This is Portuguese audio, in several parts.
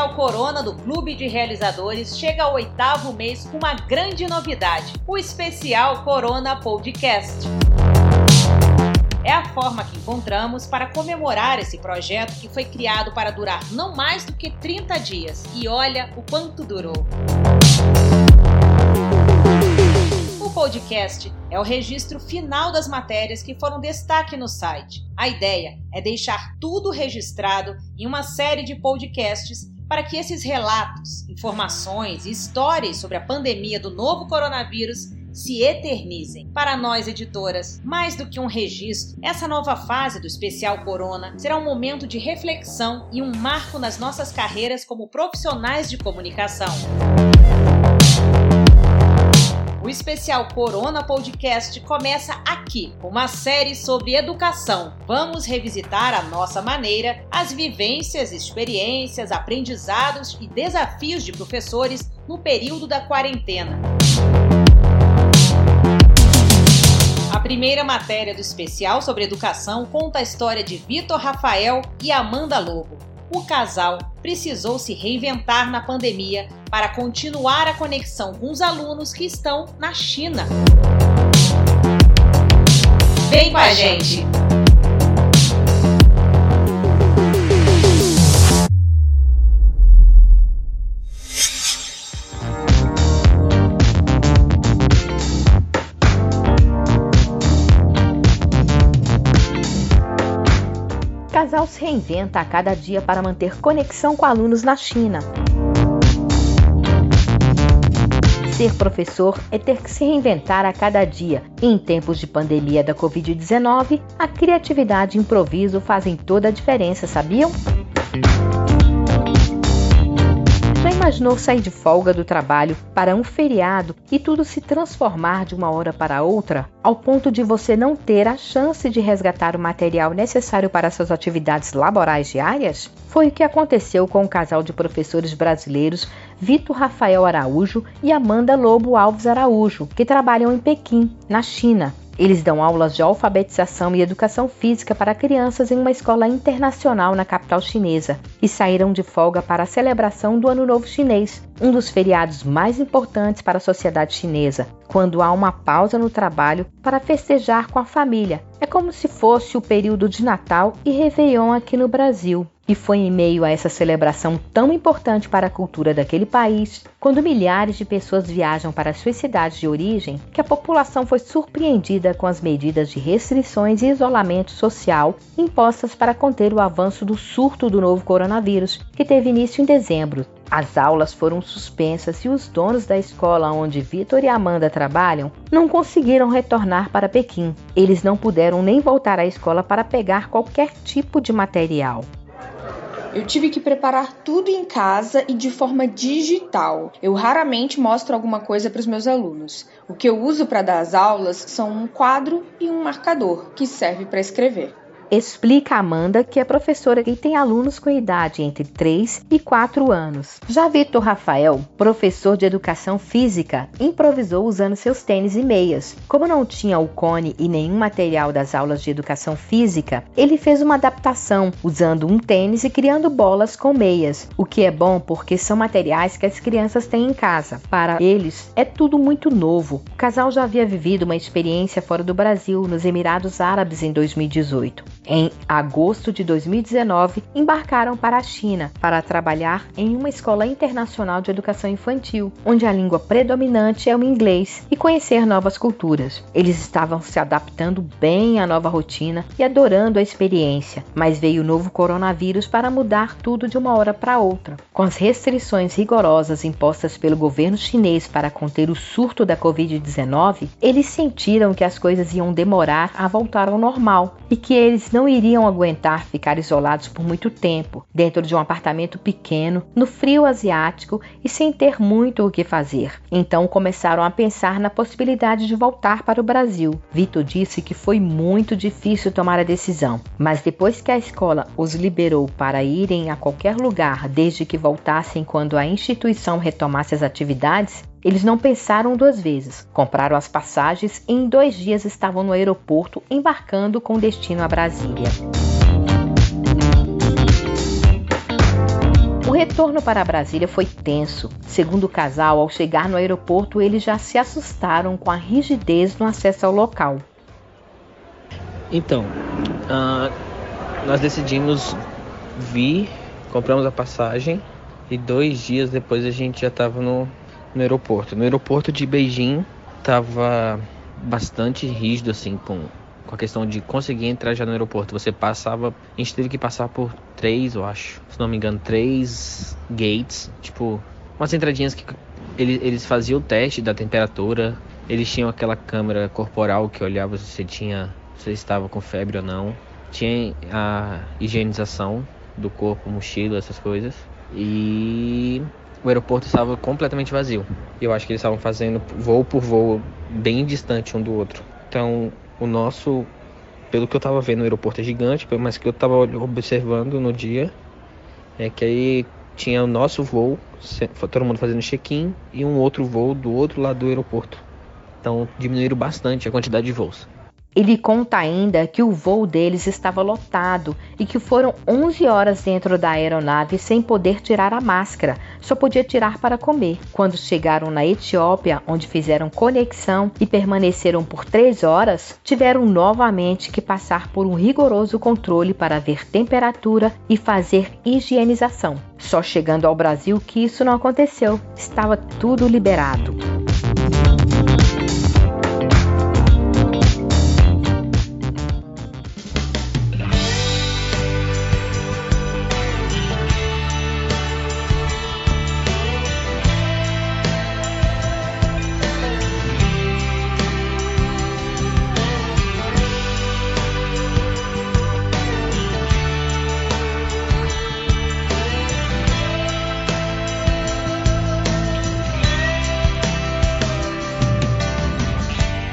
especial Corona do Clube de Realizadores chega ao oitavo mês com uma grande novidade: o especial Corona Podcast. É a forma que encontramos para comemorar esse projeto que foi criado para durar não mais do que 30 dias. E olha o quanto durou. O podcast é o registro final das matérias que foram destaque no site. A ideia é deixar tudo registrado em uma série de podcasts para que esses relatos, informações e histórias sobre a pandemia do novo coronavírus se eternizem. Para nós, editoras, mais do que um registro, essa nova fase do especial Corona será um momento de reflexão e um marco nas nossas carreiras como profissionais de comunicação. Especial Corona Podcast começa aqui, uma série sobre educação. Vamos revisitar à nossa maneira as vivências, experiências, aprendizados e desafios de professores no período da quarentena. A primeira matéria do especial sobre educação conta a história de Vitor Rafael e Amanda Lobo. O casal precisou se reinventar na pandemia para continuar a conexão com os alunos que estão na China. Vem com a gente! Se reinventa a cada dia para manter conexão com alunos na China. Ser professor é ter que se reinventar a cada dia. Em tempos de pandemia da Covid-19, a criatividade e improviso fazem toda a diferença, sabiam? Imaginou sair de folga do trabalho para um feriado e tudo se transformar de uma hora para outra, ao ponto de você não ter a chance de resgatar o material necessário para suas atividades laborais diárias? Foi o que aconteceu com o casal de professores brasileiros Vitor Rafael Araújo e Amanda Lobo Alves Araújo, que trabalham em Pequim, na China. Eles dão aulas de alfabetização e educação física para crianças em uma escola internacional na capital chinesa e saíram de folga para a celebração do Ano Novo Chinês, um dos feriados mais importantes para a sociedade chinesa, quando há uma pausa no trabalho para festejar com a família. É como se fosse o período de Natal e Réveillon aqui no Brasil. E foi em meio a essa celebração tão importante para a cultura daquele país, quando milhares de pessoas viajam para suas cidades de origem, que a população foi surpreendida com as medidas de restrições e isolamento social impostas para conter o avanço do surto do novo coronavírus, que teve início em dezembro. As aulas foram suspensas e os donos da escola onde Vitor e Amanda trabalham não conseguiram retornar para Pequim. Eles não puderam nem voltar à escola para pegar qualquer tipo de material. Eu tive que preparar tudo em casa e de forma digital. Eu raramente mostro alguma coisa para os meus alunos. O que eu uso para dar as aulas são um quadro e um marcador, que serve para escrever. Explica Amanda que é professora e tem alunos com idade entre 3 e 4 anos. Já Vitor Rafael, professor de educação física, improvisou usando seus tênis e meias. Como não tinha o cone e nenhum material das aulas de educação física, ele fez uma adaptação usando um tênis e criando bolas com meias, o que é bom porque são materiais que as crianças têm em casa. Para eles, é tudo muito novo. O casal já havia vivido uma experiência fora do Brasil, nos Emirados Árabes, em 2018. Em agosto de 2019, embarcaram para a China para trabalhar em uma escola internacional de educação infantil, onde a língua predominante é o inglês, e conhecer novas culturas. Eles estavam se adaptando bem à nova rotina e adorando a experiência, mas veio o novo coronavírus para mudar tudo de uma hora para outra. Com as restrições rigorosas impostas pelo governo chinês para conter o surto da Covid-19, eles sentiram que as coisas iam demorar a voltar ao normal e que eles não iriam aguentar ficar isolados por muito tempo, dentro de um apartamento pequeno, no frio asiático e sem ter muito o que fazer. Então começaram a pensar na possibilidade de voltar para o Brasil. Vitor disse que foi muito difícil tomar a decisão, mas depois que a escola os liberou para irem a qualquer lugar desde que voltassem quando a instituição retomasse as atividades, eles não pensaram duas vezes. Compraram as passagens e em dois dias estavam no aeroporto embarcando com destino a Brasília. retorno para Brasília foi tenso. Segundo o casal, ao chegar no aeroporto, eles já se assustaram com a rigidez no acesso ao local. Então, uh, nós decidimos vir, compramos a passagem e dois dias depois a gente já estava no, no aeroporto. No aeroporto de Beijing estava bastante rígido assim com, com a questão de conseguir entrar já no aeroporto. Você passava, a gente teve que passar por três, eu acho, se não me engano, três gates, tipo umas entradinhas que eles, eles faziam o teste da temperatura. Eles tinham aquela câmera corporal que olhava se você tinha se estava com febre ou não. Tinha a higienização do corpo, mochila, essas coisas. E o aeroporto estava completamente vazio. Eu acho que eles estavam fazendo voo por voo bem distante um do outro. Então, o nosso, pelo que eu estava vendo, o aeroporto é gigante, mas que eu estava observando no dia, é que aí tinha o nosso voo, todo mundo fazendo check-in, e um outro voo do outro lado do aeroporto. Então, diminuíram bastante a quantidade de voos. Ele conta ainda que o voo deles estava lotado e que foram 11 horas dentro da aeronave sem poder tirar a máscara, só podia tirar para comer. Quando chegaram na Etiópia, onde fizeram conexão e permaneceram por 3 horas, tiveram novamente que passar por um rigoroso controle para ver temperatura e fazer higienização. Só chegando ao Brasil que isso não aconteceu, estava tudo liberado.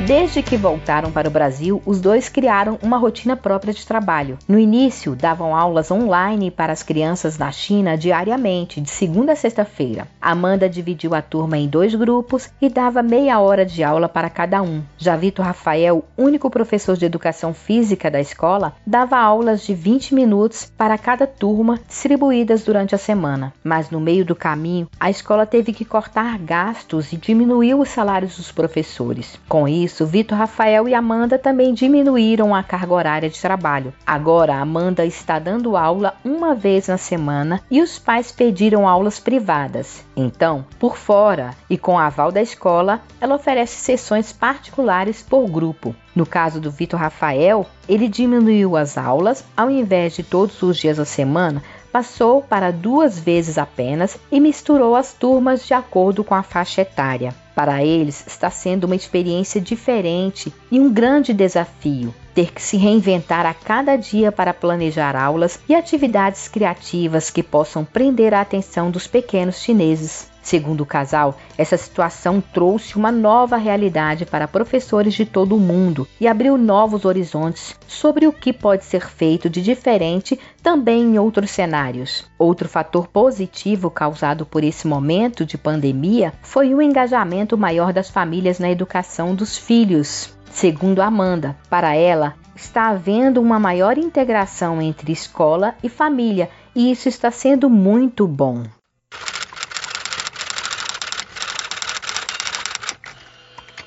Desde que voltaram para o Brasil, os dois criaram uma rotina própria de trabalho. No início, davam aulas online para as crianças na China diariamente, de segunda a sexta-feira. Amanda dividiu a turma em dois grupos e dava meia hora de aula para cada um. Já Vitor Rafael, único professor de educação física da escola, dava aulas de 20 minutos para cada turma, distribuídas durante a semana. Mas no meio do caminho, a escola teve que cortar gastos e diminuiu os salários dos professores. Com isso, isso, Vitor Rafael e Amanda também diminuíram a carga horária de trabalho. Agora, Amanda está dando aula uma vez na semana e os pais pediram aulas privadas. Então, por fora e com aval da escola, ela oferece sessões particulares por grupo. No caso do Vitor Rafael, ele diminuiu as aulas, ao invés de todos os dias da semana, passou para duas vezes apenas e misturou as turmas de acordo com a faixa etária. Para eles, está sendo uma experiência diferente e um grande desafio ter que se reinventar a cada dia para planejar aulas e atividades criativas que possam prender a atenção dos pequenos chineses. Segundo o casal, essa situação trouxe uma nova realidade para professores de todo o mundo e abriu novos horizontes sobre o que pode ser feito de diferente também em outros cenários. Outro fator positivo causado por esse momento de pandemia foi o engajamento maior das famílias na educação dos filhos. Segundo Amanda, para ela, está havendo uma maior integração entre escola e família e isso está sendo muito bom.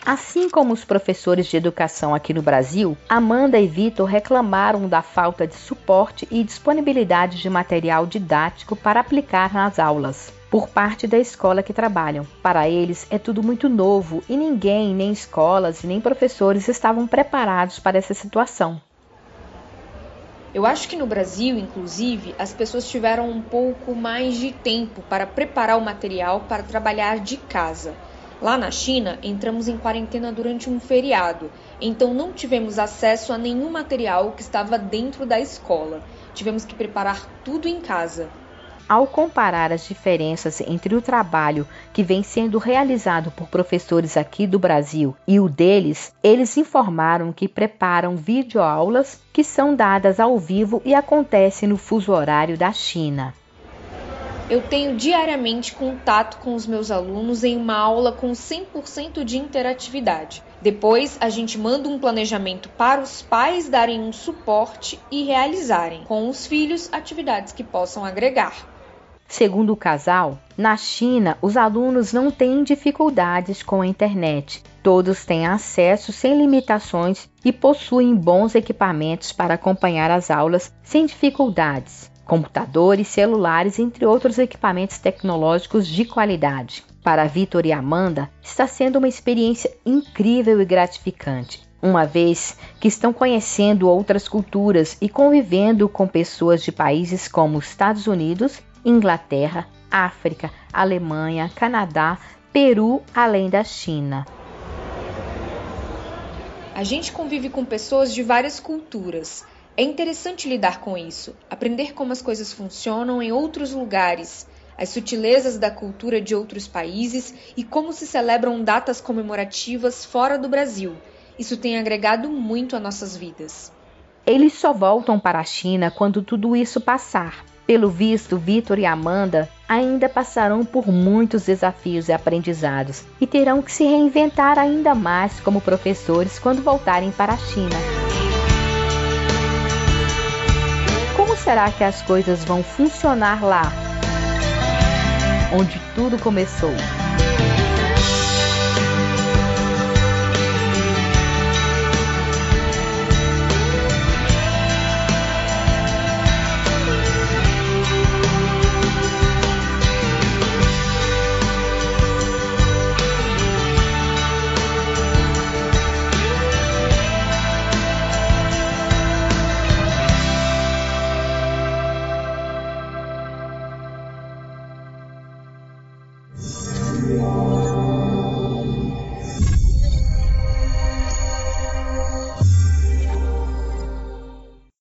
Assim como os professores de educação aqui no Brasil, Amanda e Vitor reclamaram da falta de suporte e disponibilidade de material didático para aplicar nas aulas por parte da escola que trabalham. Para eles é tudo muito novo e ninguém, nem escolas, nem professores estavam preparados para essa situação. Eu acho que no Brasil, inclusive, as pessoas tiveram um pouco mais de tempo para preparar o material para trabalhar de casa. Lá na China, entramos em quarentena durante um feriado, então não tivemos acesso a nenhum material que estava dentro da escola. Tivemos que preparar tudo em casa. Ao comparar as diferenças entre o trabalho que vem sendo realizado por professores aqui do Brasil e o deles, eles informaram que preparam videoaulas que são dadas ao vivo e acontecem no fuso horário da China. Eu tenho diariamente contato com os meus alunos em uma aula com 100% de interatividade. Depois, a gente manda um planejamento para os pais darem um suporte e realizarem com os filhos atividades que possam agregar. Segundo o casal, na China os alunos não têm dificuldades com a internet. Todos têm acesso sem limitações e possuem bons equipamentos para acompanhar as aulas sem dificuldades, computadores, celulares, entre outros equipamentos tecnológicos de qualidade. Para Vitor e Amanda, está sendo uma experiência incrível e gratificante, uma vez que estão conhecendo outras culturas e convivendo com pessoas de países como Estados Unidos, Inglaterra, África, Alemanha, Canadá, Peru, além da China. A gente convive com pessoas de várias culturas. É interessante lidar com isso, aprender como as coisas funcionam em outros lugares as sutilezas da cultura de outros países e como se celebram datas comemorativas fora do Brasil. Isso tem agregado muito a nossas vidas. Eles só voltam para a China quando tudo isso passar. Pelo visto, Vitor e Amanda ainda passarão por muitos desafios e aprendizados e terão que se reinventar ainda mais como professores quando voltarem para a China. Será que as coisas vão funcionar lá? onde tudo começou.